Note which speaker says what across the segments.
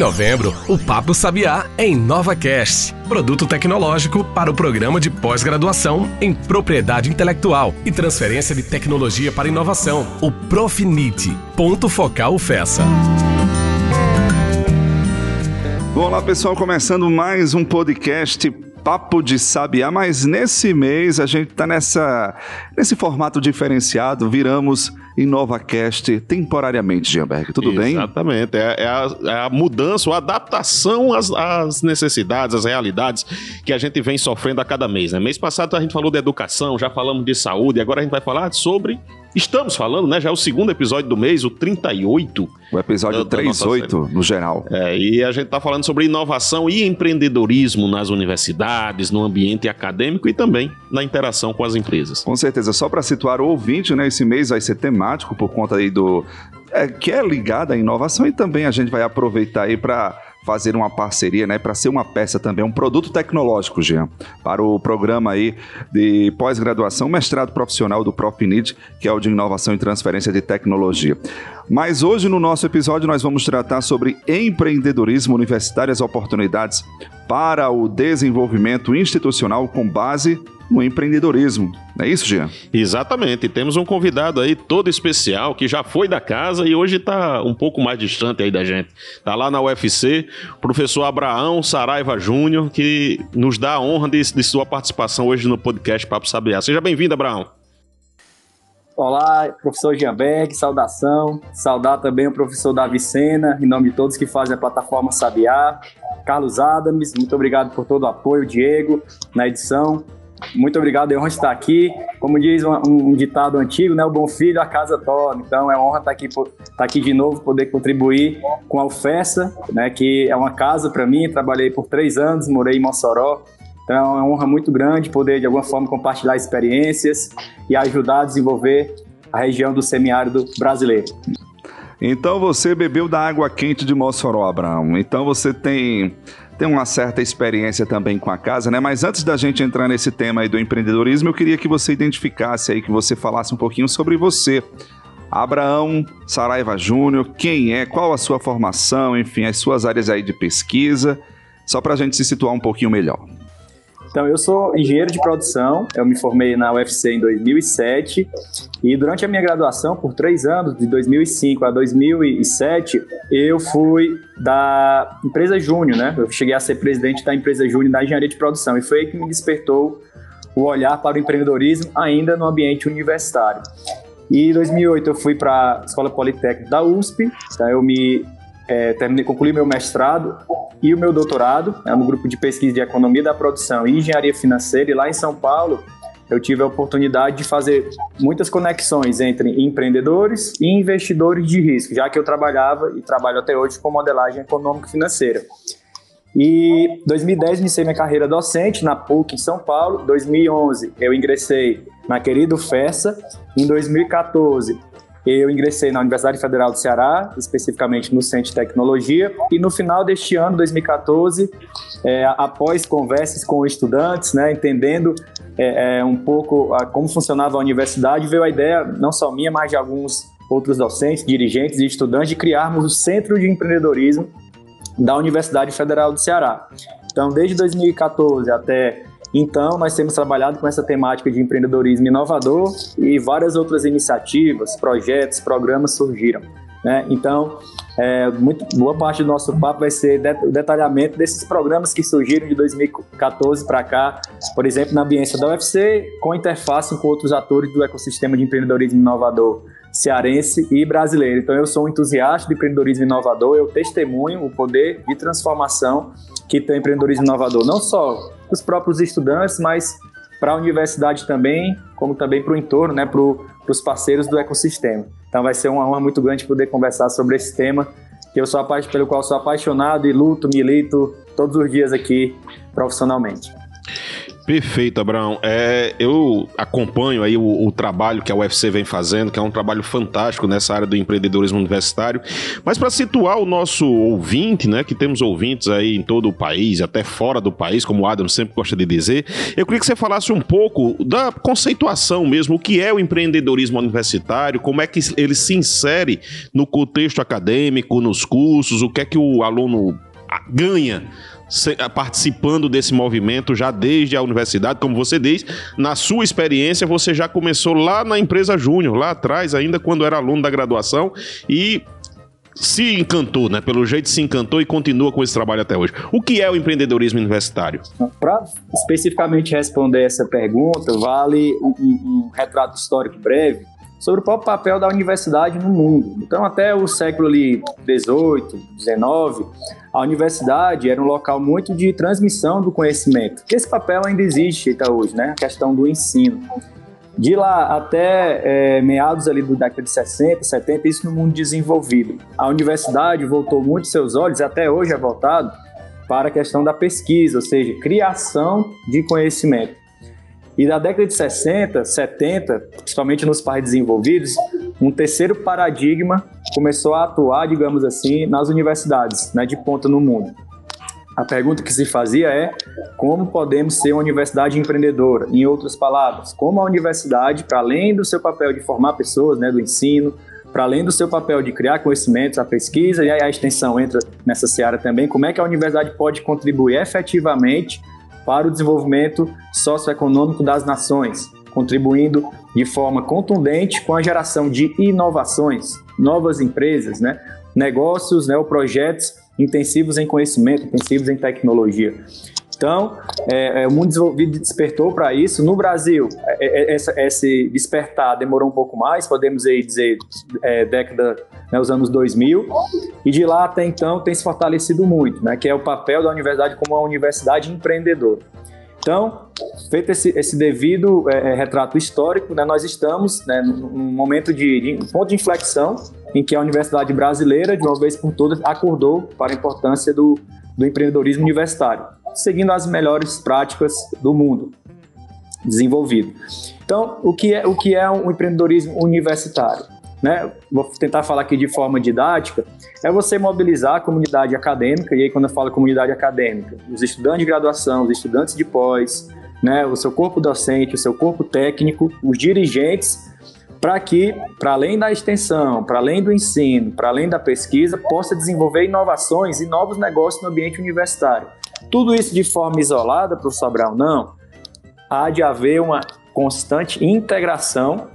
Speaker 1: novembro, o Papo Sabiá é em NovaCast, produto tecnológico para o programa de pós-graduação em propriedade intelectual e transferência de tecnologia para inovação, o Profinite, ponto focal FESA.
Speaker 2: Olá pessoal, começando mais um podcast Papo de Sabiá, mas nesse mês a gente está nesse formato diferenciado, viramos InovaCast temporariamente, Gianberg. Tudo
Speaker 3: Exatamente.
Speaker 2: bem?
Speaker 3: Exatamente. É, é, a, é, a, mudança, a adaptação às, às, necessidades, às realidades que a gente vem sofrendo a cada mês. Né? Mês passado a gente falou de educação, já falamos de saúde, agora a gente vai falar sobre. Estamos falando, né? Já é o segundo episódio do mês, o 38.
Speaker 2: O episódio da, 38, no geral.
Speaker 3: É, e a gente está falando sobre inovação e empreendedorismo nas universidades, no ambiente acadêmico e também na interação com as empresas.
Speaker 2: Com certeza. Só para situar o ouvinte, né? Esse mês vai ser temático temático por conta aí do. É, que é ligado à inovação e também a gente vai aproveitar aí para fazer uma parceria, né, para ser uma peça também, um produto tecnológico, Jean, para o programa aí de pós-graduação, mestrado profissional do Profinid, que é o de inovação e transferência de tecnologia. Mas hoje no nosso episódio nós vamos tratar sobre empreendedorismo universitário, as oportunidades para o desenvolvimento institucional com base no empreendedorismo. Não é isso, Jean?
Speaker 3: Exatamente. Temos um convidado aí todo especial que já foi da casa e hoje está um pouco mais distante aí da gente. Está lá na UFC, professor Abraão Saraiva Júnior, que nos dá a honra de, de sua participação hoje no podcast Papo Sabiá. Seja bem-vindo, Abraão.
Speaker 4: Olá, professor Gianberg, saudação. Saudar também o professor Davi Sena, em nome de todos que fazem a plataforma Sabiá. Carlos Adams, muito obrigado por todo o apoio, Diego, na edição. Muito obrigado, é honra estar aqui. Como diz um, um, ditado antigo, né? O bom filho, a casa torna. Então é honra estar aqui, estar aqui de novo, poder contribuir com a UFESA, né? Que é uma casa para mim. Trabalhei por três anos, morei em Mossoró. Então é uma honra muito grande poder, de alguma forma, compartilhar experiências e ajudar a desenvolver a região do semiárido brasileiro.
Speaker 2: Então você bebeu da água quente de Mossoró, Abraão. Então você tem tem uma certa experiência também com a casa, né? Mas antes da gente entrar nesse tema aí do empreendedorismo, eu queria que você identificasse aí, que você falasse um pouquinho sobre você. Abraão Saraiva Júnior, quem é, qual a sua formação, enfim, as suas áreas aí de pesquisa, só para a gente se situar um pouquinho melhor.
Speaker 4: Então, eu sou engenheiro de produção, eu me formei na UFC em 2007 e durante a minha graduação, por três anos, de 2005 a 2007, eu fui da empresa Júnior, né? Eu cheguei a ser presidente da empresa Júnior da engenharia de produção e foi aí que me despertou o olhar para o empreendedorismo ainda no ambiente universitário. E em 2008 eu fui para a Escola Politécnica da USP, então eu me é, terminei, concluí meu mestrado e o meu doutorado é grupo de pesquisa de economia da produção e engenharia financeira. E lá em São Paulo, eu tive a oportunidade de fazer muitas conexões entre empreendedores e investidores de risco, já que eu trabalhava e trabalho até hoje com modelagem econômico-financeira. E 2010 iniciei minha carreira docente na PUC em São Paulo. 2011 eu ingressei na querida FESA. Em 2014 eu ingressei na Universidade Federal do Ceará, especificamente no Centro de Tecnologia, e no final deste ano, 2014, é, após conversas com estudantes, né, entendendo é, é, um pouco a, como funcionava a universidade, veio a ideia, não só minha, mas de alguns outros docentes, dirigentes e estudantes, de criarmos o Centro de Empreendedorismo da Universidade Federal do Ceará. Então, desde 2014 até então, nós temos trabalhado com essa temática de empreendedorismo inovador e várias outras iniciativas, projetos, programas surgiram. Né? Então, é, muito, boa parte do nosso papo vai ser o detalhamento desses programas que surgiram de 2014 para cá, por exemplo, na ambiência da UFC, com interface com outros atores do ecossistema de empreendedorismo inovador cearense e brasileiro. Então, eu sou um entusiasta do empreendedorismo inovador, eu testemunho o poder de transformação que tem o empreendedorismo inovador, não só os próprios estudantes, mas para a universidade também, como também para o entorno, né, para os parceiros do ecossistema. Então vai ser uma honra muito grande poder conversar sobre esse tema que eu sou pelo qual sou apaixonado e luto, milito todos os dias aqui profissionalmente.
Speaker 3: Perfeito, Abraão. É, eu acompanho aí o, o, trabalho que a UFC vem fazendo, que é um trabalho fantástico nessa área do empreendedorismo universitário. Mas para situar o nosso ouvinte, né, que temos ouvintes aí em todo o país, até fora do país, como o Adam sempre gosta de dizer, eu queria que você falasse um pouco da conceituação mesmo, o que é o empreendedorismo universitário, como é que ele se insere no contexto acadêmico, nos cursos, o que é que o aluno ganha participando desse movimento já desde a universidade, como você diz, na sua experiência você já começou lá na empresa Júnior, lá atrás, ainda quando era aluno da graduação e se encantou, né? Pelo jeito se encantou e continua com esse trabalho até hoje. O que é o empreendedorismo universitário?
Speaker 4: Para especificamente responder essa pergunta, vale um, um retrato histórico breve sobre o próprio papel da universidade no mundo. Então, até o século ali 18, 19, a universidade era um local muito de transmissão do conhecimento. Esse papel ainda existe até hoje, né? A questão do ensino. De lá até é, meados ali do década de 60, 70, isso no mundo desenvolvido. A universidade voltou muito seus olhos, até hoje é voltado, para a questão da pesquisa, ou seja, criação de conhecimento. E da década de 60, 70, principalmente nos países desenvolvidos, um terceiro paradigma começou a atuar, digamos assim, nas universidades, né, de ponta no mundo. A pergunta que se fazia é como podemos ser uma universidade empreendedora? Em outras palavras, como a universidade, para além do seu papel de formar pessoas, né, do ensino, para além do seu papel de criar conhecimentos, a pesquisa e a extensão entra nessa seara também, como é que a universidade pode contribuir efetivamente para o desenvolvimento socioeconômico das nações, contribuindo de forma contundente com a geração de inovações, novas empresas, né, negócios né, ou projetos intensivos em conhecimento, intensivos em tecnologia. Então, é, é, o mundo desenvolvido despertou para isso. No Brasil, é, é, essa, esse despertar demorou um pouco mais, podemos aí dizer é, década, né, os anos 2000, e de lá até então tem se fortalecido muito, né, que é o papel da universidade como uma universidade empreendedora. Então, feito esse, esse devido é, é, retrato histórico, né, nós estamos né, num momento de, de ponto de inflexão em que a universidade brasileira, de uma vez por todas, acordou para a importância do, do empreendedorismo universitário seguindo as melhores práticas do mundo desenvolvido. Então, o que é, o que é um empreendedorismo universitário? Né? Vou tentar falar aqui de forma didática. É você mobilizar a comunidade acadêmica, e aí quando eu falo comunidade acadêmica, os estudantes de graduação, os estudantes de pós, né, o seu corpo docente, o seu corpo técnico, os dirigentes, para que, para além da extensão, para além do ensino, para além da pesquisa, possa desenvolver inovações e novos negócios no ambiente universitário. Tudo isso de forma isolada, professor Abraão, não. Há de haver uma constante integração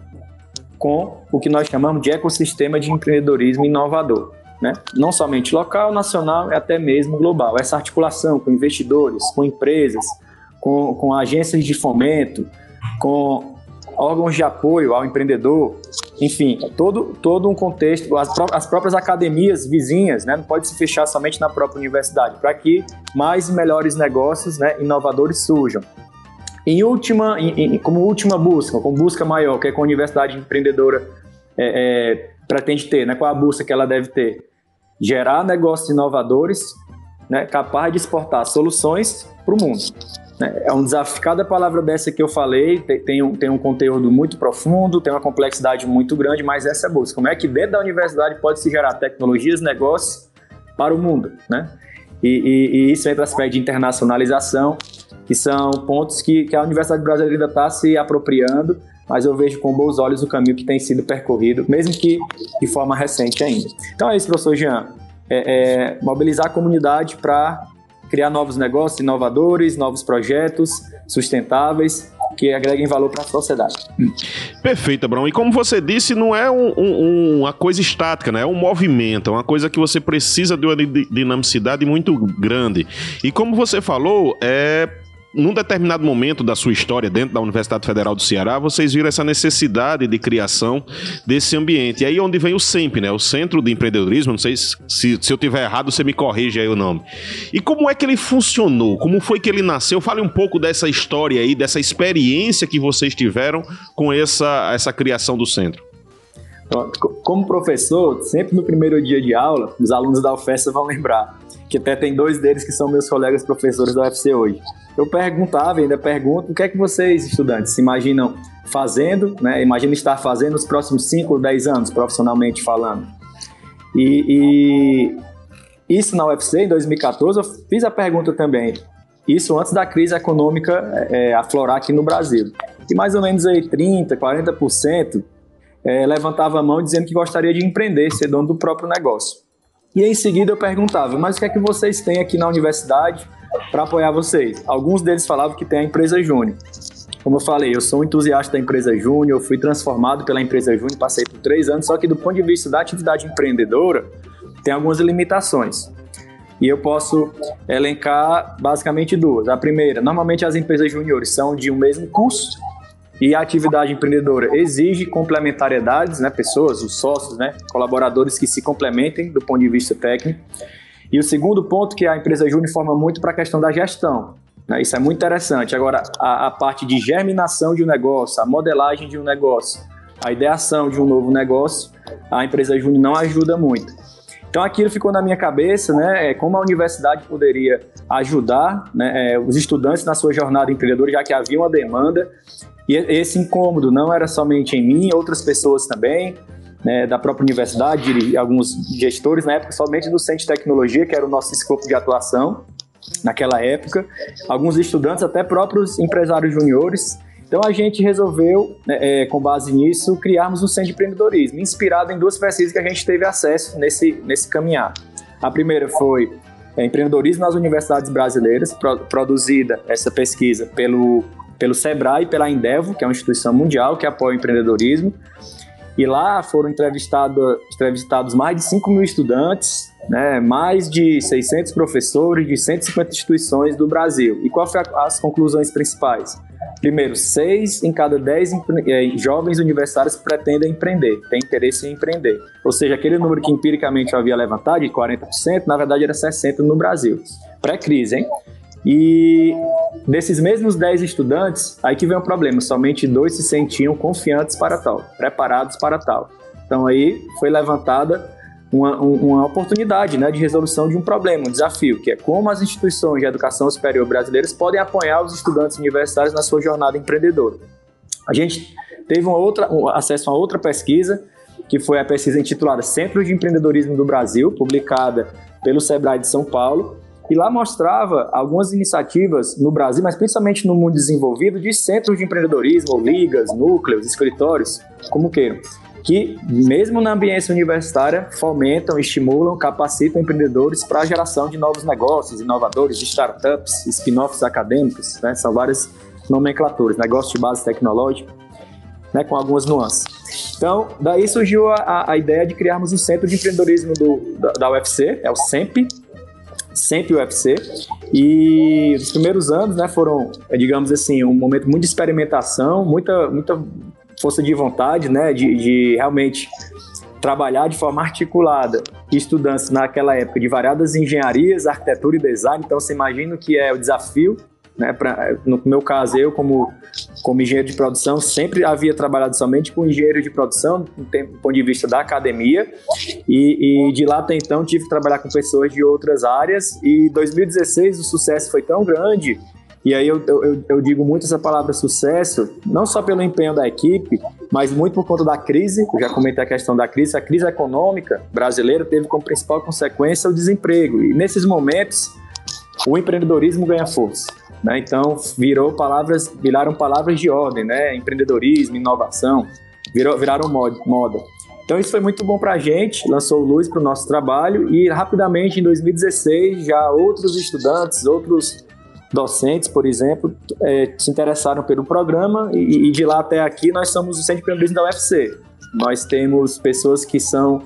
Speaker 4: com o que nós chamamos de ecossistema de empreendedorismo inovador. Né? Não somente local, nacional e até mesmo global. Essa articulação com investidores, com empresas, com, com agências de fomento, com órgãos de apoio ao empreendedor, enfim, todo, todo um contexto, as, pró as próprias academias vizinhas, né, não pode se fechar somente na própria universidade, para que mais e melhores negócios né, inovadores surjam. Em última, em, em, como última busca, como busca maior, que é com a universidade empreendedora é, é, pretende ter, né, qual a busca que ela deve ter? Gerar negócios inovadores, né, capaz de exportar soluções para o mundo. Né? É um desafio. Cada palavra dessa que eu falei tem, tem, um, tem um conteúdo muito profundo, tem uma complexidade muito grande, mas essa é a busca. Como é que dentro da universidade pode se gerar tecnologias, negócios para o mundo, né? E, e, e isso entra aspecto de internacionalização, que são pontos que, que a Universidade Brasileira está se apropriando, mas eu vejo com bons olhos o caminho que tem sido percorrido, mesmo que de forma recente ainda. Então é isso, professor Jean. É, é, mobilizar a comunidade para criar novos negócios inovadores, novos projetos sustentáveis que agreguem valor para a sociedade.
Speaker 3: Perfeito, Abraão. E como você disse, não é um, um, uma coisa estática, né? é um movimento, é uma coisa que você precisa de uma dinamicidade muito grande. E como você falou, é num determinado momento da sua história dentro da Universidade Federal do Ceará, vocês viram essa necessidade de criação desse ambiente. E aí é onde vem o CEMP, né? O Centro de Empreendedorismo, não sei se, se, se eu tiver errado, você me corrige aí o nome. E como é que ele funcionou? Como foi que ele nasceu? Fale um pouco dessa história aí, dessa experiência que vocês tiveram com essa, essa criação do centro.
Speaker 4: Então, como professor, sempre no primeiro dia de aula, os alunos da UFES vão lembrar, que até tem dois deles que são meus colegas professores da UFC hoje. Eu perguntava, ainda pergunto, o que é que vocês, estudantes, se imaginam fazendo, né? Imagina estar fazendo nos próximos 5 ou 10 anos, profissionalmente falando. E, e, isso na UFC, em 2014, eu fiz a pergunta também. Isso antes da crise econômica é, aflorar aqui no Brasil. E mais ou menos aí 30%, 40% é, levantava a mão dizendo que gostaria de empreender, ser dono do próprio negócio. E em seguida eu perguntava, mas o que é que vocês têm aqui na universidade para apoiar vocês? Alguns deles falavam que tem a empresa Júnior. Como eu falei, eu sou um entusiasta da empresa Júnior, fui transformado pela empresa Júnior, passei por três anos, só que do ponto de vista da atividade empreendedora, tem algumas limitações. E eu posso elencar basicamente duas. A primeira, normalmente as empresas júniores são de um mesmo curso, e a atividade empreendedora exige complementariedades, né, pessoas, os sócios, né, colaboradores que se complementem do ponto de vista técnico. E o segundo ponto que a empresa Júnior forma muito para a questão da gestão. Né, isso é muito interessante. Agora, a, a parte de germinação de um negócio, a modelagem de um negócio, a ideação de um novo negócio, a empresa Júnior não ajuda muito. Então aquilo ficou na minha cabeça, né? É, como a universidade poderia ajudar né, é, os estudantes na sua jornada empreendedora, já que havia uma demanda e esse incômodo não era somente em mim, outras pessoas também, né, da própria universidade, alguns gestores, na época somente do Centro de Tecnologia, que era o nosso escopo de atuação naquela época, alguns estudantes, até próprios empresários juniores. Então a gente resolveu, né, é, com base nisso, criarmos um Centro de Empreendedorismo, inspirado em duas pesquisas que a gente teve acesso nesse, nesse caminhar. A primeira foi é, Empreendedorismo nas Universidades Brasileiras, pro, produzida essa pesquisa pelo pelo Sebrae e pela Endevo, que é uma instituição mundial que apoia o empreendedorismo. E lá foram entrevistado, entrevistados mais de 5 mil estudantes, né, mais de 600 professores de 150 instituições do Brasil. E quais foram as conclusões principais? Primeiro, 6 em cada 10 eh, jovens universitários pretendem empreender, têm interesse em empreender. Ou seja, aquele número que empiricamente eu havia levantado, de 40%, na verdade era 60% no Brasil. Pré-crise, hein? E desses mesmos 10 estudantes, aí que vem o problema, somente dois se sentiam confiantes para tal, preparados para tal. Então aí foi levantada uma, uma oportunidade né, de resolução de um problema, um desafio, que é como as instituições de educação superior brasileiras podem apoiar os estudantes universitários na sua jornada empreendedora. A gente teve uma outra, um acesso a outra pesquisa, que foi a pesquisa intitulada Centro de Empreendedorismo do Brasil, publicada pelo Sebrae de São Paulo, e lá mostrava algumas iniciativas no Brasil, mas principalmente no mundo desenvolvido, de centros de empreendedorismo, ligas, núcleos, escritórios, como queiram, que, mesmo na ambiência universitária, fomentam, estimulam, capacitam empreendedores para a geração de novos negócios, inovadores, startups, spin-offs acadêmicos, né? são várias nomenclaturas, negócio de base tecnológica, né? com algumas nuances. Então, daí surgiu a, a, ideia de criarmos um centro de empreendedorismo do, da, da UFC, é o SEMP, sempre o UFC. E os primeiros anos, né, foram, é, digamos assim, um momento muito de experimentação, muita, muita força de vontade, né, de, de realmente trabalhar de forma articulada estudantes naquela época de variadas engenharias, arquitetura e design. Então, você imagina que é o desafio né, pra, no meu caso, eu, como, como engenheiro de produção, sempre havia trabalhado somente com engenheiro de produção, do ponto de vista da academia, e, e, de lá até então tive que trabalhar com pessoas de outras áreas. E 2016 o sucesso foi tão grande, e aí eu, eu, eu digo muito essa palavra sucesso, não só pelo empenho da equipe, mas muito por conta da crise. Eu já comentei a questão da crise. A crise econômica brasileira teve como principal consequência o desemprego, e nesses momentos o empreendedorismo ganha força. Né? Então virou palavras, viraram palavras de ordem, né? Empreendedorismo, inovação, virou, viraram moda. Então isso foi muito bom para a gente, lançou luz para o nosso trabalho e rapidamente em 2016 já outros estudantes, outros docentes, por exemplo, é, se interessaram pelo programa e, e, de lá até aqui nós somos o Centro de Empreendedorismo da UFC. Nós temos pessoas que são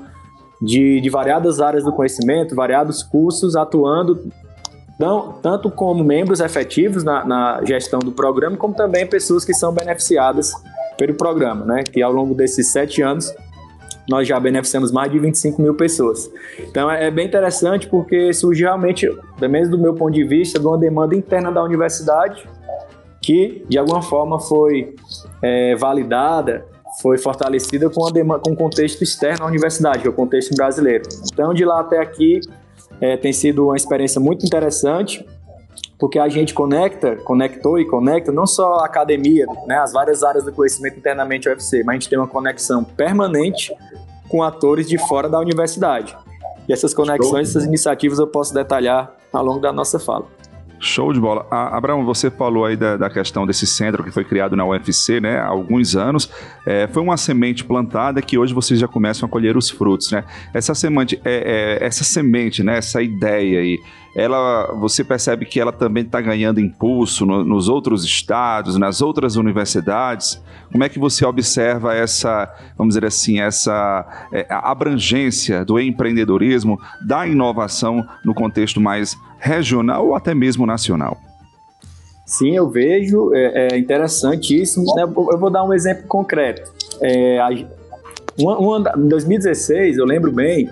Speaker 4: de, de variadas áreas do conhecimento, variados cursos, atuando então, tanto como membros efetivos na, na, gestão do programa, como também pessoas que são beneficiadas pelo programa, né? Que ao longo desses sete anos nós já beneficiamos mais de 25 mil pessoas. Então é, é bem interessante porque surge realmente, pelo menos do meu ponto de vista, de uma demanda interna da universidade que de alguma forma foi é, validada, foi fortalecida com, a com o contexto externo à universidade, que é o contexto brasileiro. Então, de lá até aqui, é, tem sido uma experiência muito interessante, porque a gente conecta, conectou e conecta não só a academia, né, as várias áreas do conhecimento internamente ao UFC, mas a gente tem uma conexão permanente com atores de fora da universidade. E essas conexões, essas iniciativas eu posso detalhar ao longo da nossa fala.
Speaker 2: Show de bola. Ah, Abraão, você falou aí da, da, questão desse centro que foi criado na UFC, né, há alguns anos. É, foi uma semente plantada que hoje vocês já começam a colher os frutos, né? Essa semente, é, é, essa semente, né, essa ideia aí, ela, você percebe que ela também está ganhando impulso no, nos outros estados, nas outras universidades. Como é que você observa essa, vamos dizer assim, essa é, abrangência do empreendedorismo, da inovação no contexto mais regional ou até mesmo nacional?
Speaker 4: Sim, eu vejo, é, é interessantíssimo. Né? Eu vou dar um exemplo concreto. É, uma, uma, em 2016, eu lembro bem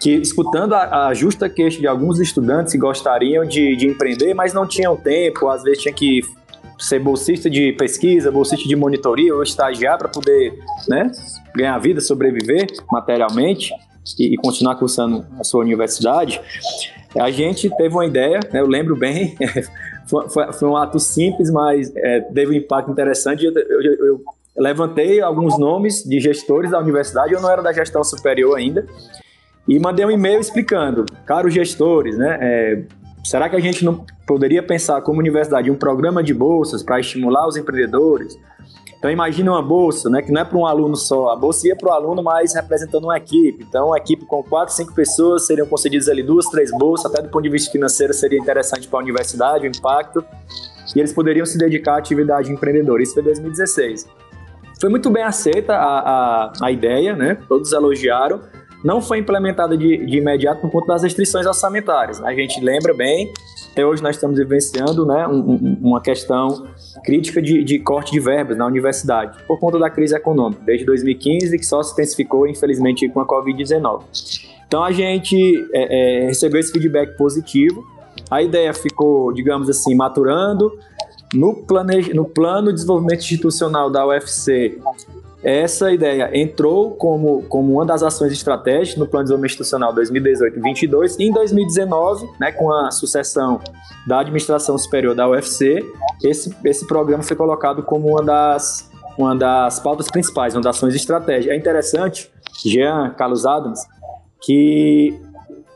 Speaker 4: que, escutando a, a, justa queixa de alguns estudantes que gostariam de, de empreender, mas não tinham tempo, às vezes tinha que ser bolsista de pesquisa, bolsista de monitoria ou estagiar para poder né, ganhar vida, sobreviver materialmente e, e, continuar cursando a sua universidade, a gente teve uma ideia, né, eu lembro bem, foi, foi, foi, um ato simples, mas é, teve um impacto interessante. Eu, eu, eu, levantei alguns nomes de gestores da universidade, eu não era da gestão superior ainda, e mandei um e-mail explicando, caros gestores, né, é, será que a gente não poderia pensar como universidade um programa de bolsas para estimular os empreendedores? Então imagine uma bolsa, né, que não é para um aluno só, a bolsa ia para o aluno, mas representando uma equipe. Então uma equipe com quatro, cinco pessoas seriam concedidas ali duas, três bolsas, até do ponto de vista financeiro seria interessante para a universidade, o impacto. E eles poderiam se dedicar à atividade empreendedora. Isso foi 2016. Foi muito bem aceita a, a, a ideia, né? Todos elogiaram não foi implementada de, de imediato por conta das restrições orçamentárias. A gente lembra bem, até hoje nós estamos vivenciando né, um, uma questão crítica de, de, corte de verbas na universidade, por conta da crise econômica, desde 2015, que só se intensificou, infelizmente, com a Covid-19. Então a gente é, é, recebeu esse feedback positivo, a ideia ficou, digamos assim, maturando. No, plane... no plano de desenvolvimento institucional da UFC, essa ideia entrou como, como uma das ações estratégicas no Plano de Desenvolvimento Institucional 2018-22 e em 2019, né, com a sucessão da Administração Superior da UFC, esse, esse programa foi colocado como uma das, uma das pautas principais, uma das ações estratégicas. É interessante, Jean Carlos Adams, que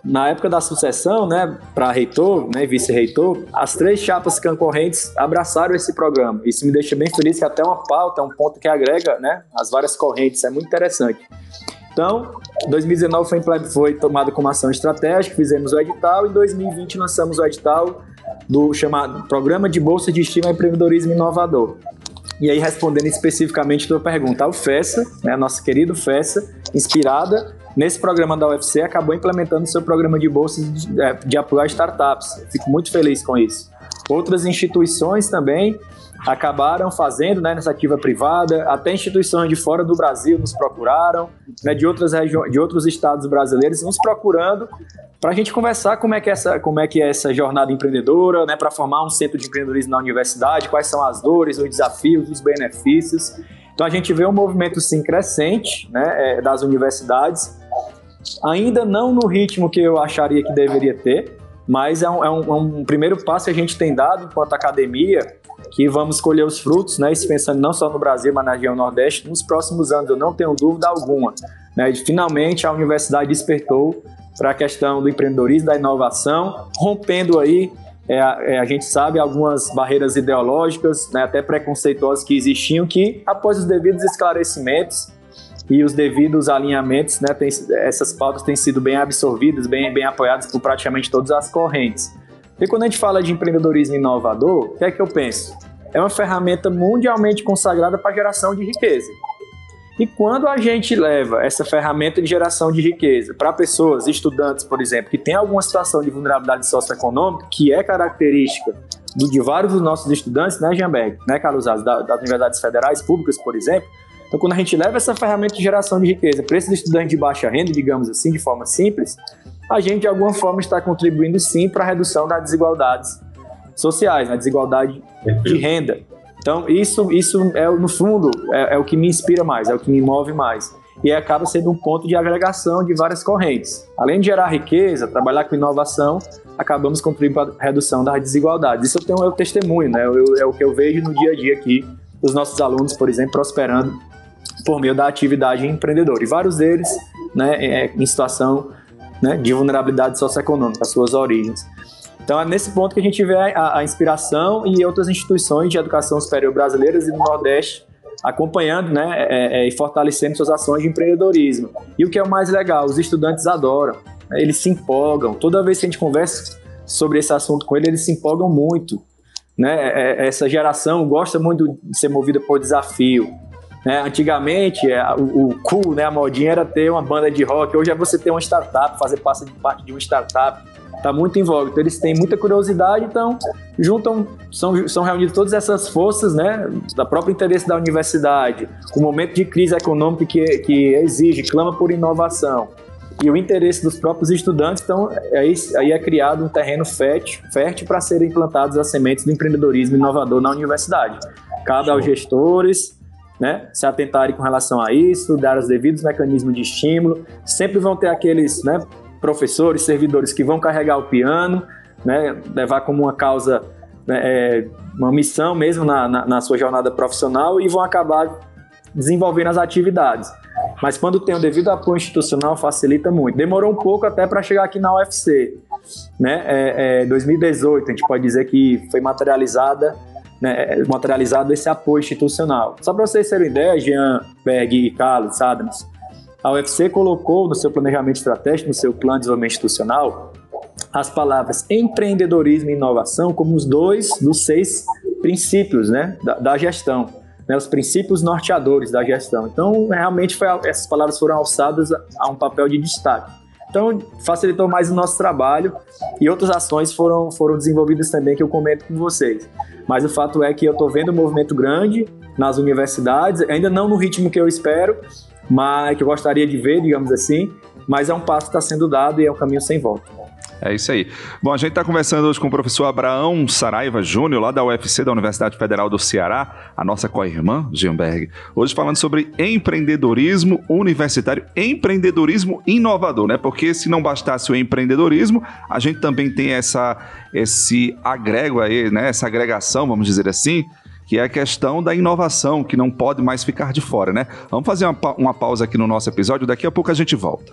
Speaker 4: na época da sucessão, né, para reitor, né, vice-reitor, as três chapas concorrentes abraçaram esse programa. Isso me deixa bem feliz que até uma pauta, é um ponto que agrega, né, as várias correntes, é muito interessante. Então, 2019 foi, tomado como ação estratégica, fizemos o edital, e em 2020 lançamos o edital do chamado Programa de Bolsa de Estímulo ao Empreendedorismo Inovador. E aí, respondendo especificamente a tua pergunta, o FESA, né, nosso querido FESA, inspirada nesse programa da UFC, acabou implementando seu programa de bolsas de, é, de apoio a startups. Fico muito feliz com isso. Outras instituições também acabaram fazendo né, iniciativa privada, até instituições de fora do Brasil nos procuraram, né, de, outras regiões, de outros estados brasileiros nos procurando para a gente conversar como é que é essa, como é que é essa jornada empreendedora, né, para formar um centro de empreendedorismo na universidade, quais são as dores, os desafios, os benefícios. Então a gente vê um movimento sim crescente né, é, das universidades, ainda não no ritmo que eu acharia que deveria ter, mas é um, é um, é um primeiro passo que a gente tem dado enquanto academia que vamos colher os frutos, né? Isso pensando não só no Brasil, mas na região Nordeste, nos próximos anos, eu não tenho dúvida alguma. Né? Finalmente a universidade despertou para a questão do empreendedorismo, da inovação, rompendo aí, é, é, a gente sabe, algumas barreiras ideológicas, né, até preconceituosas que existiam, que após os devidos esclarecimentos e os devidos alinhamentos, né, tem, essas pautas têm sido bem absorvidas, bem, bem apoiadas por praticamente todas as correntes. E quando a gente fala de empreendedorismo inovador, o que é que eu penso? É uma ferramenta mundialmente consagrada para geração de riqueza. E quando a gente leva essa ferramenta de geração de riqueza para pessoas, estudantes, por exemplo, que têm alguma situação de vulnerabilidade socioeconômica, que é característica de vários dos nossos estudantes, né, Jamberg, né, Carlos das universidades federais públicas, por exemplo, então, quando a gente leva essa ferramenta de geração de riqueza para esses estudantes de baixa renda, digamos assim, de forma simples, a gente de alguma forma está contribuindo sim para a redução das desigualdades sociais, na desigualdade de renda. Então, isso, isso é, no fundo, é, é, o que me inspira mais, é o que me move mais. E acaba sendo um ponto de agregação de várias correntes. Além de gerar riqueza, trabalhar com inovação, acabamos contribuindo para a redução das desigualdades. Isso eu tenho eu testemunho, né? Eu, é o que eu vejo no dia a dia aqui, dos nossos alunos, por exemplo, prosperando por meio da atividade empreendedora. E vários deles né, é, em situação né, de vulnerabilidade socioeconômica, as suas origens. Então é nesse ponto que a gente vê a, a inspiração e outras instituições de educação superior brasileiras e do Nordeste acompanhando né, é, é, e fortalecendo suas ações de empreendedorismo. E o que é o mais legal, os estudantes adoram, né, eles se empolgam. Toda vez que a gente conversa sobre esse assunto com eles, eles se empolgam muito. Né? É, é, essa geração gosta muito de ser movida por desafio. Né? Antigamente, é, o, o cool, né, a modinha era ter uma banda de rock. Hoje é você ter uma startup, fazer parte de uma startup está muito em voga. Então eles têm muita curiosidade, então juntam, são, são reunidas todas essas forças, né, da próprio interesse da universidade, o momento de crise econômica que, que exige, clama por inovação e o interesse dos próprios estudantes, então aí, aí é criado um terreno fértil, fértil para serem implantados as sementes do empreendedorismo inovador na universidade. Cabe aos gestores né, se atentarem com relação a isso, dar os devidos mecanismos de estímulo. Sempre vão ter aqueles né, professores, servidores que vão carregar o piano, né, levar como uma causa, né, é, uma missão mesmo na, na, na, sua jornada profissional e vão acabar desenvolvendo as atividades. Mas quando tem o devido apoio institucional, facilita muito. Demorou um pouco até para chegar aqui na UFC. Né? É, é, 2018, a gente pode dizer que foi materializada né, materializado esse apoio institucional. Só para vocês terem ideia, Jean Berg Carlos Adams, a UFC colocou no seu planejamento estratégico, no seu plano de desenvolvimento institucional, as palavras empreendedorismo e inovação como os dois dos seis princípios né, da, da gestão, né, os princípios norteadores da gestão. Então, realmente, foi, essas palavras foram alçadas a, a um papel de destaque. Então, facilitou mais o nosso trabalho e outras ações foram, foram desenvolvidas também que eu comento com vocês. Mas o fato é que eu estou vendo um movimento grande nas universidades, ainda não no ritmo que eu espero, mas que eu gostaria de ver, digamos assim, mas é um passo que está sendo dado e é um caminho sem volta.
Speaker 2: É isso aí. Bom, a gente está conversando hoje com o professor Abraão Saraiva Júnior, lá da UFC, da Universidade Federal do Ceará, a nossa co-irmã, Gilberg. Hoje falando sobre empreendedorismo universitário, empreendedorismo inovador, né? Porque se não bastasse o empreendedorismo, a gente também tem essa, esse agrego aí, né? Essa agregação, vamos dizer assim, que é a questão da inovação, que não pode mais ficar de fora, né? Vamos fazer uma, uma pausa aqui no nosso episódio, daqui a pouco a gente volta.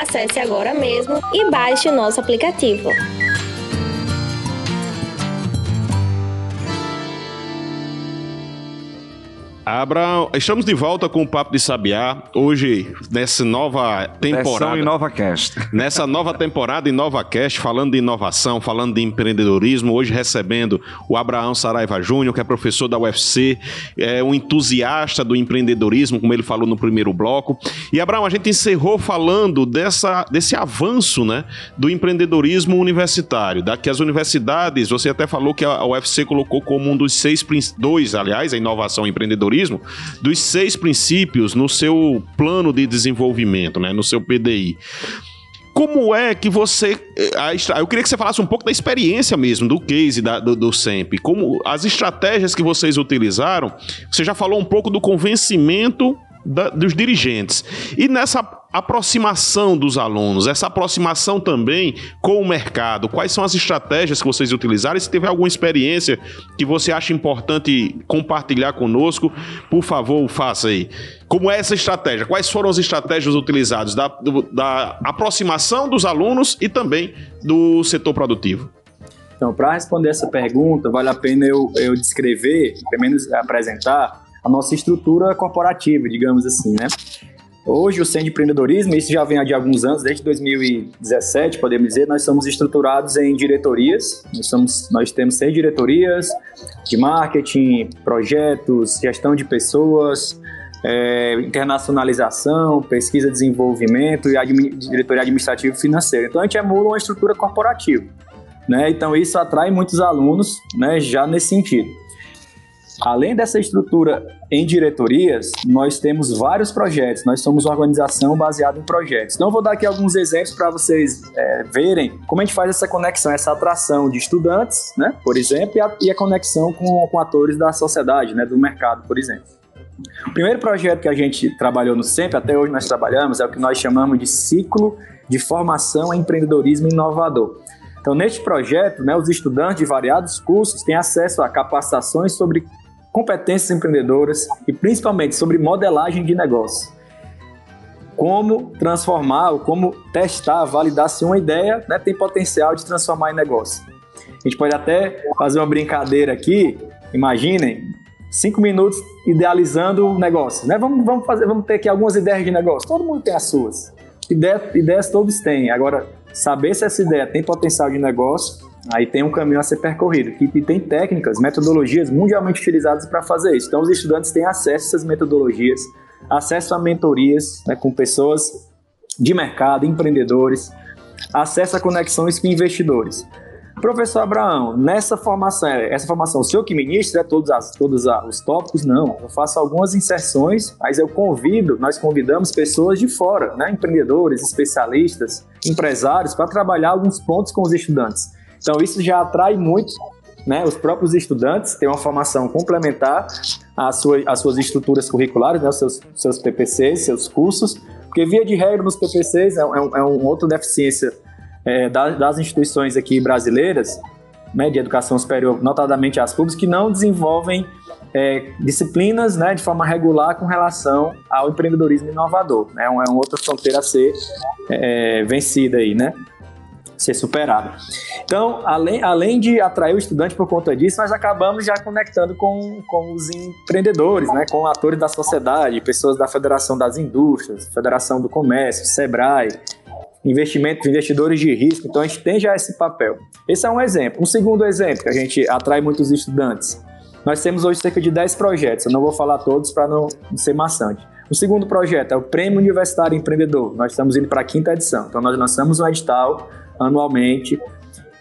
Speaker 5: Acesse agora mesmo e baixe o nosso aplicativo.
Speaker 3: Abraão, estamos de volta com o Papo de Sabiá. Hoje, nessa nova temporada.
Speaker 2: Versão Inova Cast.
Speaker 3: Nessa nova temporada Inova Cast, falando de inovação, falando de empreendedorismo. Hoje recebendo o Abraão Saraiva Júnior, que é professor da UFC, é um entusiasta do empreendedorismo, como ele falou no primeiro bloco. E, Abraão, a gente encerrou falando dessa, desse avanço né, do empreendedorismo universitário. Da que as universidades, você até falou que a UFC colocou como um dos seis, dois, aliás, a inovação e empreendedorismo dos seis princípios no seu plano de desenvolvimento, né, no seu PDI. Como é que você. Eh, eu queria que você falasse um pouco da experiência mesmo, do case da, do, do SEMP. Como as estratégias que vocês utilizaram. Você já falou um pouco do convencimento da, dos dirigentes. E nessa aproximação dos alunos, essa aproximação também com o mercado, quais são as estratégias que vocês utilizaram? E se tiver alguma experiência que você acha importante compartilhar conosco, por favor, faça aí. Como é essa estratégia? Quais foram as estratégias utilizadas da, do, da aproximação dos alunos e também do setor produtivo?
Speaker 4: Então, para responder essa pergunta, vale a pena eu, eu descrever, pelo menos apresentar, a nossa estrutura corporativa, digamos assim, né? Hoje, o Centro de Empreendedorismo, isso já vem há de alguns anos, desde 2017, podemos dizer, nós somos estruturados em diretorias. Nós, somos, nós temos seis diretorias de marketing, projetos, gestão de pessoas, é, internacionalização, pesquisa desenvolvimento e admi diretoria administrativa e financeira. Então, a gente emula uma estrutura corporativa. Né? Então, isso atrai muitos alunos né, já nesse sentido. Além dessa estrutura em diretorias, nós temos vários projetos. Nós somos uma organização baseada em projetos. Então, vou dar aqui alguns exemplos para vocês é, verem como a gente faz essa conexão, essa atração de estudantes, né, por exemplo, e a, e a conexão com, com, atores da sociedade, né, do mercado, por exemplo. O primeiro projeto que a gente trabalhou no SEMP, até hoje nós trabalhamos, é o que nós chamamos de ciclo de formação em empreendedorismo inovador. Então, neste projeto, né, os estudantes de variados cursos têm acesso a capacitações sobre competências empreendedoras e principalmente sobre modelagem de negócio. Como transformar, ou como testar, validar se uma ideia né, tem potencial de transformar em negócio. A gente pode até fazer uma brincadeira aqui. Imaginem, cinco minutos idealizando o negócio. Né? Vamos, vamos, fazer, vamos ter aqui algumas ideias de negócio. Todo mundo tem as suas. Ideia, ideias todos têm. Agora, saber se essa ideia tem potencial de negócio Aí tem um caminho a ser percorrido, que tem técnicas, metodologias mundialmente utilizadas para fazer isso. Então, os estudantes têm acesso a essas metodologias, acesso a mentorias né, com pessoas de mercado, empreendedores, acesso a conexões com investidores. Professor Abraão, nessa formação, essa formação, o senhor que ministra todos, as, todos os tópicos? Não, eu faço algumas inserções, mas eu convido, nós convidamos pessoas de fora, né, empreendedores, especialistas, empresários, para trabalhar alguns pontos com os estudantes. Então isso já atrai muito né, os próprios estudantes têm uma formação complementar às suas, às suas estruturas curriculares, né, seus, seus PPCs, seus cursos, porque via de regra nos PPCs é, um, é um outra deficiência é, das, das, instituições aqui brasileiras, né, de educação superior, notadamente as públicas, que não desenvolvem é, disciplinas né, de forma regular com relação ao empreendedorismo inovador. Né, é uma outra fronteira a ser é, vencida aí, né? Ser superado. Então, além, além de atrair o estudante por conta disso, nós acabamos já conectando com, com os empreendedores, né, com atores da sociedade, pessoas da Federação das Indústrias, Federação do Comércio, SEBRAE, investimentos, investidores de risco. Então, a gente tem já esse papel. Esse é um exemplo. Um segundo exemplo que a gente atrai muitos estudantes. Nós temos hoje cerca de 10 projetos, eu não vou falar todos para não ser maçante. O segundo projeto é o Prêmio Universitário Empreendedor. Nós estamos indo para a quinta edição. Então, nós lançamos um edital anualmente.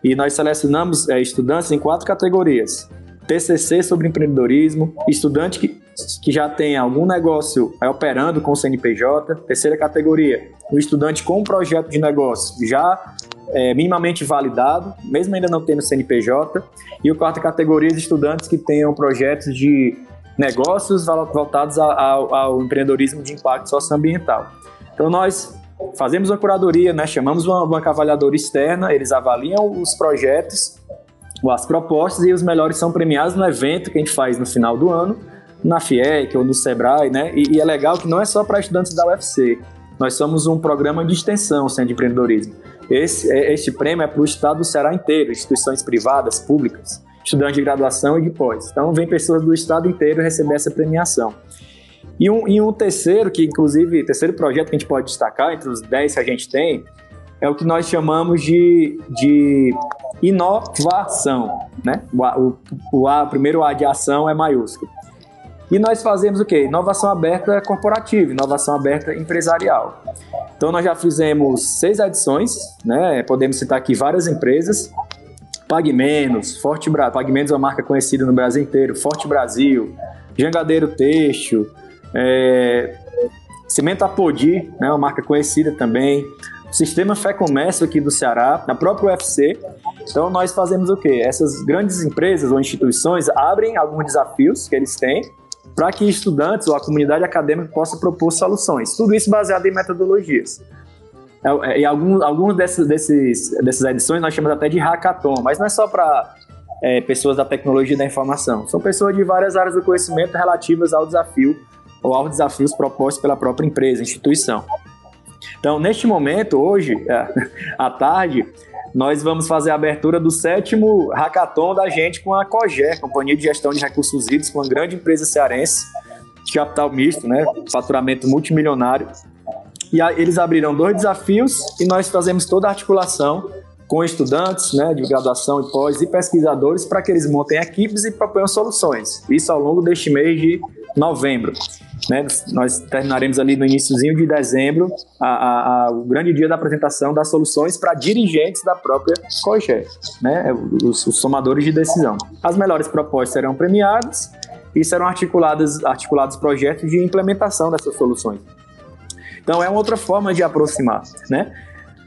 Speaker 4: E nós selecionamos é, estudantes em quatro categorias: TCC sobre empreendedorismo, estudante que, que já tem algum negócio é, operando com o CNPJ. Terceira categoria: o estudante com um projeto de negócio já é, minimamente validado, mesmo ainda não tendo CNPJ. E a quarta categoria: estudantes que tenham projetos de negócios voltados ao, ao empreendedorismo de impacto socioambiental. Então, nós fazemos uma curadoria, né? chamamos uma banca avaliadora externa, eles avaliam os projetos, as propostas e os melhores são premiados no evento que a gente faz no final do ano, na FIEC ou no SEBRAE, né? E, e é legal que não é só para estudantes da UFC, nós somos um programa de extensão Centro de Empreendedorismo. Esse, é, este prêmio é para o estado do Ceará inteiro, instituições privadas, públicas, estudantes de graduação e de pós. Então, vem pessoas do estado inteiro receber essa premiação. E um, e um terceiro, que inclusive, terceiro projeto que a gente pode destacar, entre os 10 que a gente tem, é o que nós chamamos de, de inovação. Né? O, o, o, A, o primeiro A de ação é maiúsculo. E nós fazemos o quê? Inovação aberta corporativa, inovação aberta empresarial. Então nós já fizemos seis edições, né? Podemos citar aqui várias empresas. Pague Menos, Forte Brasil, Pague Menos é uma marca conhecida no Brasil inteiro, Forte Brasil, Jangadeiro Têxtil, é, Cimento Apodi, né, uma marca conhecida também. O Sistema Fé Comércio aqui do Ceará, na própria UFC. Então nós fazemos o quê? Essas grandes empresas ou instituições abrem alguns desafios que eles têm para que estudantes ou a comunidade acadêmica possa propor soluções. Tudo isso baseado em metodologias. É, é, e alguns, alguns desses, desses, dessas edições nós chamamos até de hackathon, mas não é só para é, pessoas da tecnologia e da informação. São pessoas de várias áreas do conhecimento relativas ao desafio ou aos desafios propostos pela própria empresa, instituição. Então, neste momento, hoje, é, à tarde, nós vamos fazer a abertura do sétimo hackathon da gente com a COGER, Companhia de Gestão de Recursos Hídricos, uma grande empresa cearense de capital misto, né, faturamento multimilionário. E eles abriram dois desafios e nós fazemos toda a articulação com estudantes né, de graduação e pós e pesquisadores para que eles montem equipes e proponham soluções. Isso ao longo deste mês de novembro. Né, nós terminaremos ali no iníciozinho de dezembro a, a, a, o grande dia da apresentação das soluções para dirigentes da própria COGE, né, os, os, somadores de decisão. As melhores propostas serão premiadas e serão articulados, articulados projetos de implementação dessas soluções. Então é uma outra forma de aproximar. Né?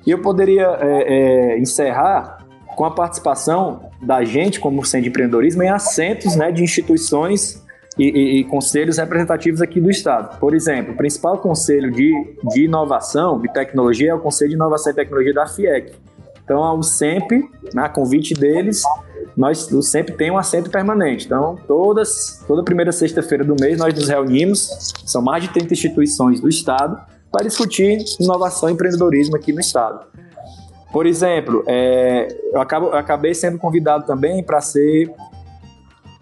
Speaker 4: E eu poderia é, é, encerrar com a participação da gente, como Centro de Empreendedorismo, em assentos né, de instituições e, e, e, conselhos representativos aqui do Estado. Por exemplo, o principal conselho de, de inovação, de tecnologia, é o Conselho de Inovação e Tecnologia da FIEC. Então, o SEMP, na convite deles, nós o SEMP tem um assento permanente. Então, todas, toda primeira sexta-feira do mês, nós nos reunimos, são mais de 30 instituições do Estado, para discutir inovação e empreendedorismo aqui no Estado. Por exemplo, é, eu, acabo, eu acabei sendo convidado também para ser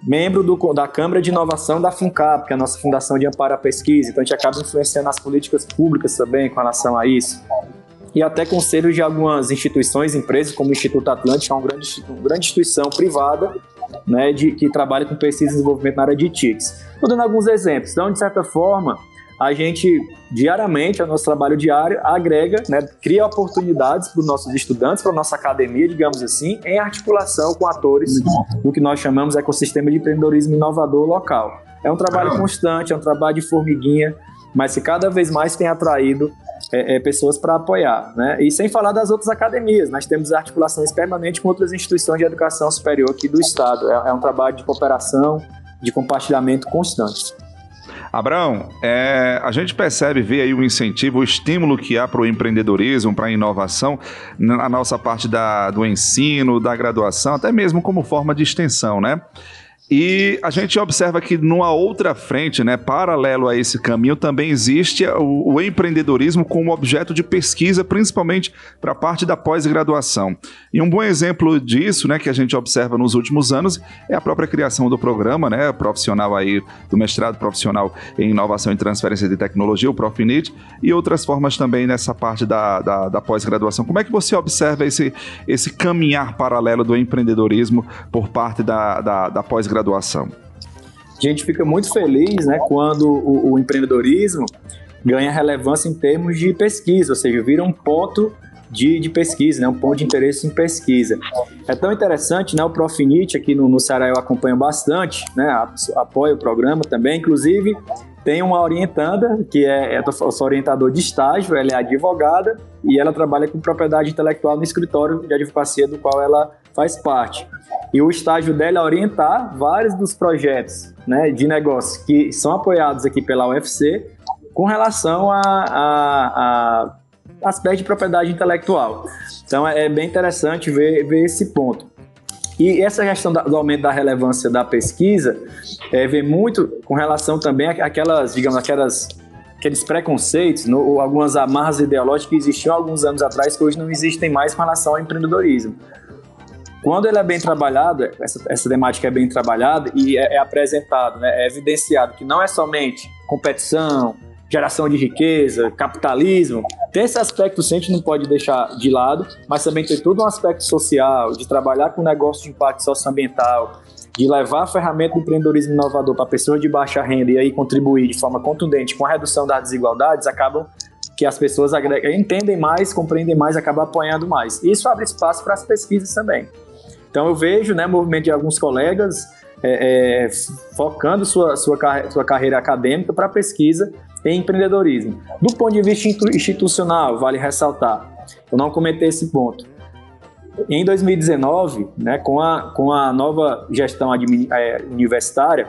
Speaker 4: membro do, da Câmara de Inovação da FUNCAP, que é a nossa Fundação de Amparo à Pesquisa, então a gente acaba influenciando as políticas públicas também com relação a isso. E até conselhos de algumas instituições, empresas, como o Instituto Atlântico, que é uma grande, uma grande instituição privada né, de, que trabalha com pesquisa e desenvolvimento na área de TICs. Estou dando alguns exemplos. Então, de certa forma, a gente diariamente, é o nosso trabalho diário, agrega, né, cria oportunidades para os nossos estudantes, para a nossa academia, digamos assim, em articulação com atores do que nós chamamos de ecossistema de empreendedorismo inovador local. É um trabalho constante, é um trabalho de formiguinha, mas que cada vez mais tem atraído é, é, pessoas para apoiar. Né? E sem falar das outras academias, nós temos articulações permanentes com outras instituições de educação superior aqui do Estado. É, é um trabalho de cooperação, de compartilhamento constante.
Speaker 2: Abraão, é, a gente percebe, vê aí o incentivo, o estímulo que há para o empreendedorismo, para a inovação, na nossa parte da, do ensino, da graduação, até mesmo como forma de extensão, né? E a gente observa que numa outra frente, né, paralelo a esse caminho, também existe o, o empreendedorismo como objeto de pesquisa, principalmente para a parte da pós-graduação. E um bom exemplo disso, né, que a gente observa nos últimos anos, é a própria criação do programa, né, profissional aí do mestrado profissional em inovação e transferência de tecnologia, o Profinit, e outras formas também nessa parte da, da, da pós-graduação. Como é que você observa esse, esse caminhar paralelo do empreendedorismo por parte da, da, da pós-graduação? Graduação?
Speaker 4: A gente fica muito feliz né, quando o, o empreendedorismo ganha relevância em termos de pesquisa, ou seja, vira um ponto de, de, pesquisa, né? um ponto de interesse em pesquisa. É tão interessante, né? o Profinit aqui no, no Ceará eu acompanho bastante, né? apoio o programa também, inclusive tem uma orientanda, que é, é sou orientador de estágio, ela é advogada e ela trabalha com propriedade intelectual no escritório de advocacia do qual ela faz parte. E o estágio dela é orientar vários dos projetos né, de negócio que são apoiados aqui pela UFC com relação a, a, a aspecto de propriedade intelectual. Então é, é bem interessante ver, ver esse ponto. E essa questão do aumento da relevância da pesquisa é, vem muito com relação também àquelas, digamos, aquelas aqueles preconceitos, no, ou algumas amarras ideológicas que existiam alguns anos atrás que hoje não existem mais com relação ao empreendedorismo. Quando ele é bem trabalhado, essa, essa temática é bem trabalhada e é, é apresentado, né, é evidenciado que não é somente competição, geração de riqueza, capitalismo. Tem esse aspecto sim, a gente não pode deixar de lado, mas também tem todo um aspecto social, de trabalhar com negócio de impacto socioambiental, de levar a ferramenta do empreendedorismo inovador para pessoas de baixa renda e aí contribuir de forma contundente com a redução das desigualdades, acabam que as pessoas entendem mais, compreendem mais, acabam apoiando mais. Isso abre espaço para as pesquisas também. Então eu vejo né, movimento de alguns colegas é, é, focando sua, sua, sua carreira acadêmica para pesquisa em empreendedorismo. Do ponto de vista institucional, vale ressaltar, eu não comentei esse ponto. Em 2019, né, com, a, com a nova gestão é, universitária,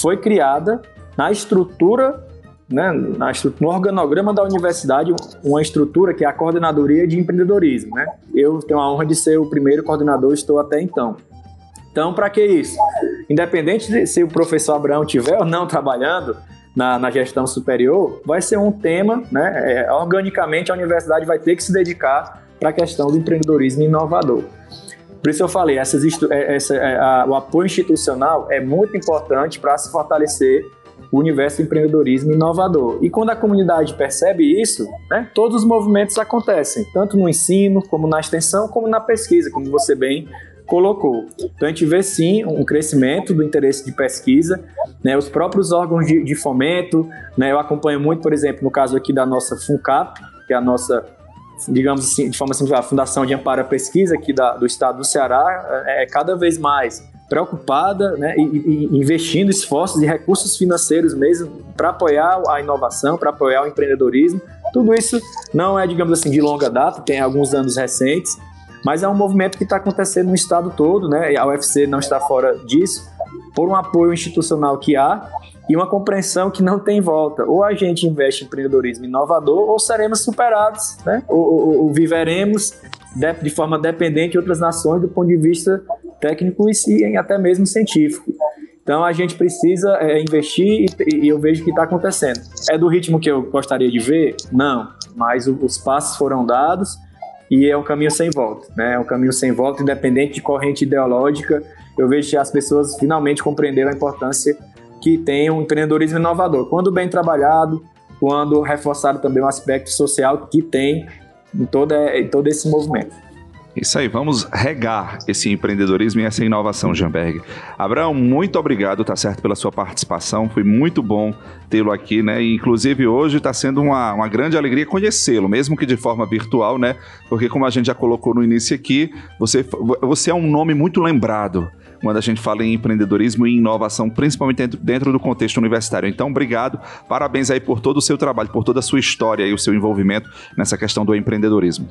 Speaker 4: foi criada na estrutura né, no organograma da universidade, uma estrutura que é a coordenadoria de empreendedorismo. Né? Eu tenho a honra de ser o primeiro coordenador, estou até então. Então, para que isso? Independente de se o professor Abraão estiver ou não trabalhando na, na, gestão superior, vai ser um tema, né, é, organicamente a universidade vai ter que se dedicar para a questão do empreendedorismo inovador. Por isso eu falei, essas, é, essa, é, a, o apoio institucional é muito importante para se fortalecer o universo do empreendedorismo inovador. E quando a comunidade percebe isso, né, todos os movimentos acontecem, tanto no ensino, como na extensão, como na pesquisa, como você bem colocou. Então a gente vê sim um crescimento do interesse de pesquisa, né, os próprios órgãos de, de fomento, né, eu acompanho muito, por exemplo, no caso aqui da nossa FUNCAP, que é a nossa digamos assim, de forma simples, a Fundação de Amparo à Pesquisa aqui da, do estado do Ceará é, é cada vez mais preocupada né, e, e, investindo esforços e recursos financeiros mesmo para apoiar a inovação, para apoiar o empreendedorismo. Tudo isso não é, digamos assim, de longa data, tem alguns anos recentes, mas é um movimento que está acontecendo no estado todo, né? A UFC não está fora disso, por um apoio institucional que há e uma compreensão que não tem volta. Ou a gente investe em empreendedorismo inovador, ou seremos superados, né? ou, ou, ou viveremos de, de, forma dependente de outras nações do ponto de vista técnico e, até mesmo científico. Então a gente precisa é, investir e, e, eu vejo que está acontecendo. É do ritmo que eu gostaria de ver? Não, mas o, os passos foram dados e é um caminho sem volta, né? É um caminho sem volta, independente de corrente ideológica. Eu vejo que as pessoas finalmente compreenderam a importância que tem um empreendedorismo inovador. Quando bem trabalhado, quando reforçado também o aspecto social que tem em, toda, em todo esse movimento.
Speaker 2: Isso aí, vamos regar esse empreendedorismo e essa inovação, Jamberg. Abraão, muito obrigado, tá certo, pela sua participação. Foi muito bom tê-lo aqui, né? E, inclusive, hoje está sendo uma, uma grande alegria conhecê-lo, mesmo que de forma virtual, né? Porque, como a gente já colocou no início aqui, você, você é um nome muito lembrado quando a gente fala em empreendedorismo e inovação, principalmente dentro, dentro do contexto universitário. Então, obrigado, parabéns aí por todo o seu trabalho, por toda a sua história e o seu envolvimento nessa questão do empreendedorismo.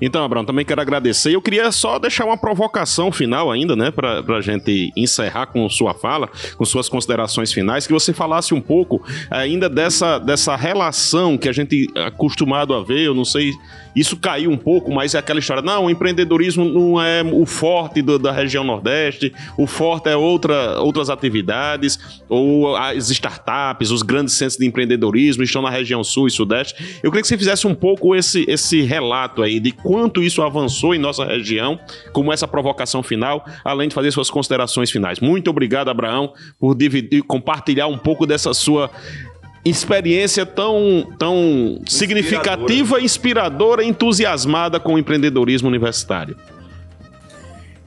Speaker 3: Então, Abraão, também quero agradecer. Eu queria só deixar uma provocação final ainda, né, para a gente encerrar com sua fala, com suas considerações finais, que você falasse um pouco ainda dessa, dessa relação que a gente é acostumado a ver, eu não sei isso caiu um pouco, mas é aquela história, não, o empreendedorismo não é o forte do, da região Nordeste, o forte é outra, outras atividades, ou as startups, os grandes centros de empreendedorismo estão na região Sul e Sudeste. Eu queria que você fizesse um pouco esse, esse relato aí de quanto isso avançou em nossa região, como essa provocação final, além de fazer suas considerações finais. Muito obrigado, Abraão, por dividir, compartilhar um pouco dessa sua experiência tão, tão significativa, inspiradora, entusiasmada com o empreendedorismo universitário?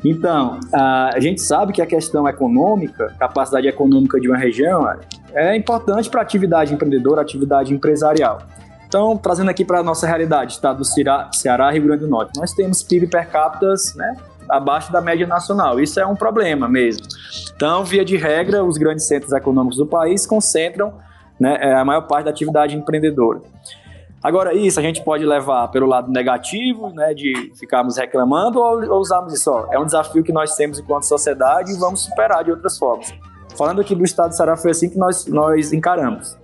Speaker 4: Então, a gente sabe que a questão econômica, capacidade econômica de uma região, é importante para a atividade empreendedora, atividade empresarial. Então, trazendo aqui para a nossa realidade, estado do Ceará, Ceará, Rio Grande do Norte, nós temos PIB per capita né, abaixo da média nacional. Isso é um problema mesmo. Então, via de regra, os grandes centros econômicos do país concentram né, é a maior parte da atividade empreendedora. Agora, isso a gente pode levar pelo lado negativo, né, de ficarmos reclamando, ou, ou usarmos isso. Ó, é um desafio que nós temos enquanto sociedade e vamos superar de outras formas. Falando aqui do Estado do Ceará, foi assim que nós, nós encaramos.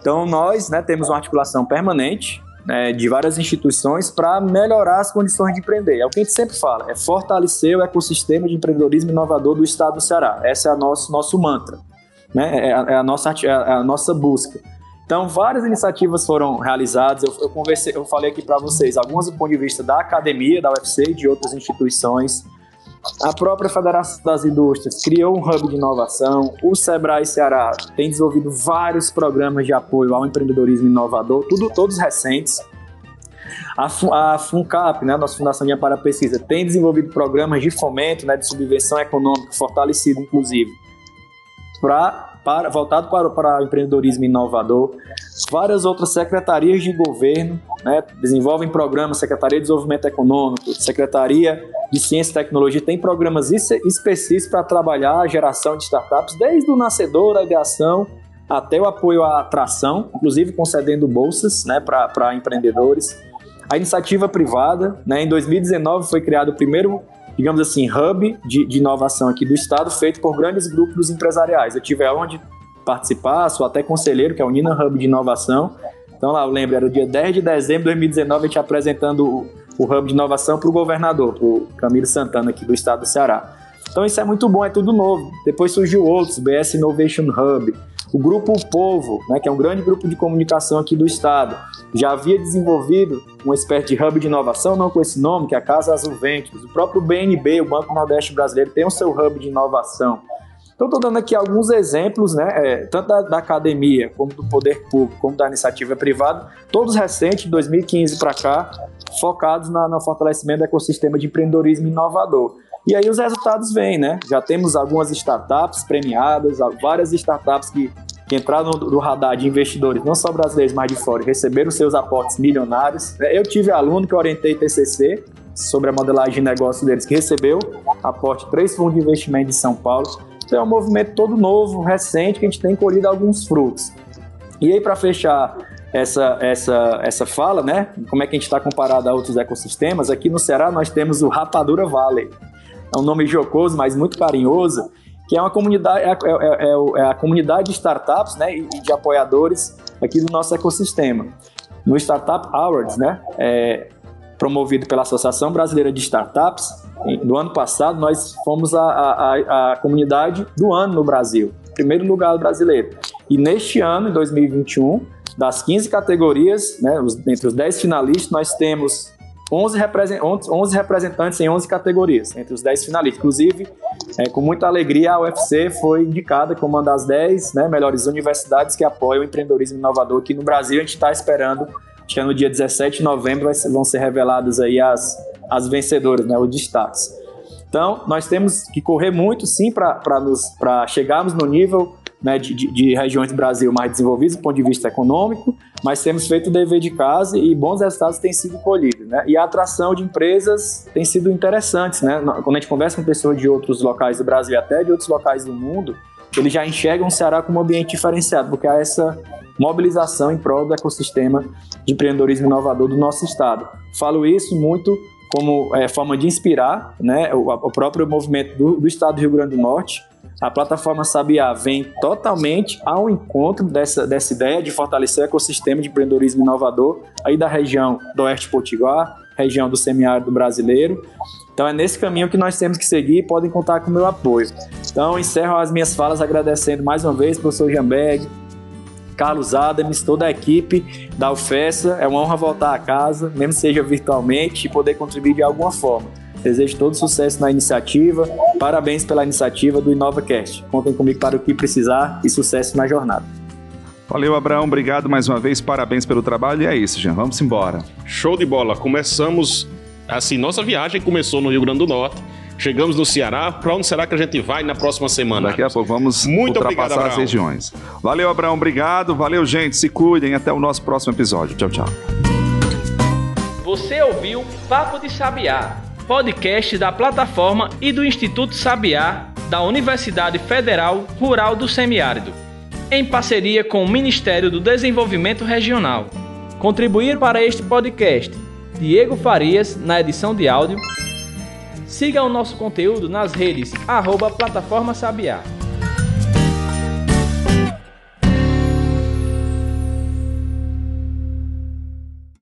Speaker 4: Então, nós né, temos uma articulação permanente né, de várias instituições para melhorar as condições de empreender. É o que a gente sempre fala, é fortalecer o ecossistema de empreendedorismo inovador do Estado do Ceará. Esse é o nosso, nosso mantra né? É, é, a, nossa, é a nossa busca. Então, várias iniciativas foram realizadas. Eu, eu conversei, eu falei aqui para vocês, algumas do ponto de vista da academia, da UFC e de outras instituições. A própria Federação das Indústrias criou um hub de inovação. O Sebrae Ceará tem desenvolvido vários programas de apoio ao empreendedorismo inovador, tudo todos recentes. A, a FUNCAP, né, a nossa Fundação de Amparo Pesquisa, tem desenvolvido programas de fomento, né, de subvenção econômica, fortalecido inclusive, pra, para, voltado para, para o empreendedorismo inovador. Várias outras secretarias de governo né, desenvolvem programas, Secretaria de Desenvolvimento Econômico, Secretaria de Ciência e Tecnologia, tem programas específicos para trabalhar a geração de startups, desde o nascedor, a ideação, até o apoio à atração, inclusive concedendo bolsas né, para empreendedores. A iniciativa privada, né, em 2019 foi criado o primeiro digamos assim, hub de, de inovação aqui do Estado, feito por grandes grupos empresariais. Eu tive onde participar, sou até conselheiro, que é o Nina Hub de Inovação. Então lá, eu lembro, era o dia 10 de dezembro de 2019, a gente apresentando o, o Hub de Inovação para o governador, para o Camilo Santana, aqui do estado do Ceará. Então isso é muito bom, é tudo novo. Depois surgiu outros, BS Innovation Hub, o Grupo Povo, né, que é um grande grupo de comunicação aqui do estado, já havia desenvolvido uma espécie de hub de inovação, não com esse nome, que é a Casa Azul Ventures. O próprio BNB, o Banco Nordeste Brasileiro, tem o seu hub de inovação. Então, estou dando aqui alguns exemplos, né, é, tanto da, da, academia, como do poder público, como da iniciativa privada, todos recentes, de 2015 para cá, focados na, no fortalecimento do ecossistema de empreendedorismo inovador. E aí os resultados vêm, né? Já temos algumas startups premiadas, várias startups que, que entraram no, radar de investidores, não só brasileiros, mas de fora, receberam seus aportes milionários. Eu tive aluno que orientei TCC sobre a modelagem de negócio deles, que recebeu aporte três fundos de investimento de São Paulo. Então é um movimento todo novo, recente, que a gente tem colhido alguns frutos. E aí, para fechar essa, essa, essa fala, né? Como é que a gente está comparado a outros ecossistemas? Aqui no Ceará nós temos o Rapadura Valley é um nome jocoso, mas muito carinhoso, que é uma comunidade, é, é, é, é a comunidade de startups né, e de apoiadores aqui do nosso ecossistema. No Startup Awards, né, é, promovido pela Associação Brasileira de Startups, do ano passado nós fomos a, a, a comunidade do ano no Brasil, primeiro lugar brasileiro. E neste ano, em 2021, das 15 categorias, né, entre os 10 finalistas, nós temos 11, represent 11 representantes em 11 categorias, entre os 10 finalistas. Inclusive, é, com muita alegria, a UFC foi indicada como uma das 10 né, melhores universidades que apoiam o empreendedorismo inovador aqui no Brasil. A gente está esperando, acho que é no dia 17 de novembro vão ser reveladas aí as, as vencedoras, né, os destaques. Então, nós temos que correr muito, sim, para chegarmos no nível né, de, de, regiões do Brasil mais desenvolvidas do ponto de vista econômico, mas temos feito o dever de casa e bons resultados têm sido colhidos. Né? E a atração de empresas tem sido interessante. Né? Quando a gente conversa com pessoas de outros locais do Brasil e até de outros locais do mundo, eles já enxergam o Ceará como um ambiente diferenciado, porque há essa mobilização em prol do ecossistema de empreendedorismo inovador do nosso estado. Falo isso muito como é, forma de inspirar né, o, o próprio movimento do, do estado do Rio Grande do Norte, a plataforma Sabiá vem totalmente ao encontro dessa, dessa ideia de fortalecer o ecossistema de empreendedorismo inovador aí da região do Oeste Potiguar, região do semiárido brasileiro. Então é nesse caminho que nós temos que seguir e podem contar com o meu apoio. Então encerro as minhas falas agradecendo mais uma vez ao professor Jambeg, Carlos Adams, toda a equipe da UFESA. É uma honra voltar a casa, mesmo seja virtualmente, e poder contribuir de alguma forma. Desejo todo sucesso na iniciativa. Parabéns pela iniciativa do InovaCast. Contem comigo para o que precisar e sucesso na jornada.
Speaker 2: Valeu, Abraão. Obrigado mais uma vez. Parabéns pelo trabalho. E é isso, Jean. Vamos embora.
Speaker 3: Show de bola. Começamos. Assim, nossa viagem começou no Rio Grande do Norte. Chegamos no Ceará. Para onde será que a gente vai na próxima semana?
Speaker 2: Daqui a pouco vamos Muito ultrapassar obrigado, as regiões. Valeu, Abraão. Obrigado. Valeu, gente. Se cuidem. Até o nosso próximo episódio. Tchau, tchau.
Speaker 6: Você ouviu Papo de Sabiá podcast da plataforma e do Instituto Sabiá da Universidade Federal Rural do Semiárido, em parceria com o Ministério do Desenvolvimento Regional. Contribuir para este podcast Diego Farias na edição de áudio. Siga o nosso conteúdo nas redes arroba Plataforma Sabiá.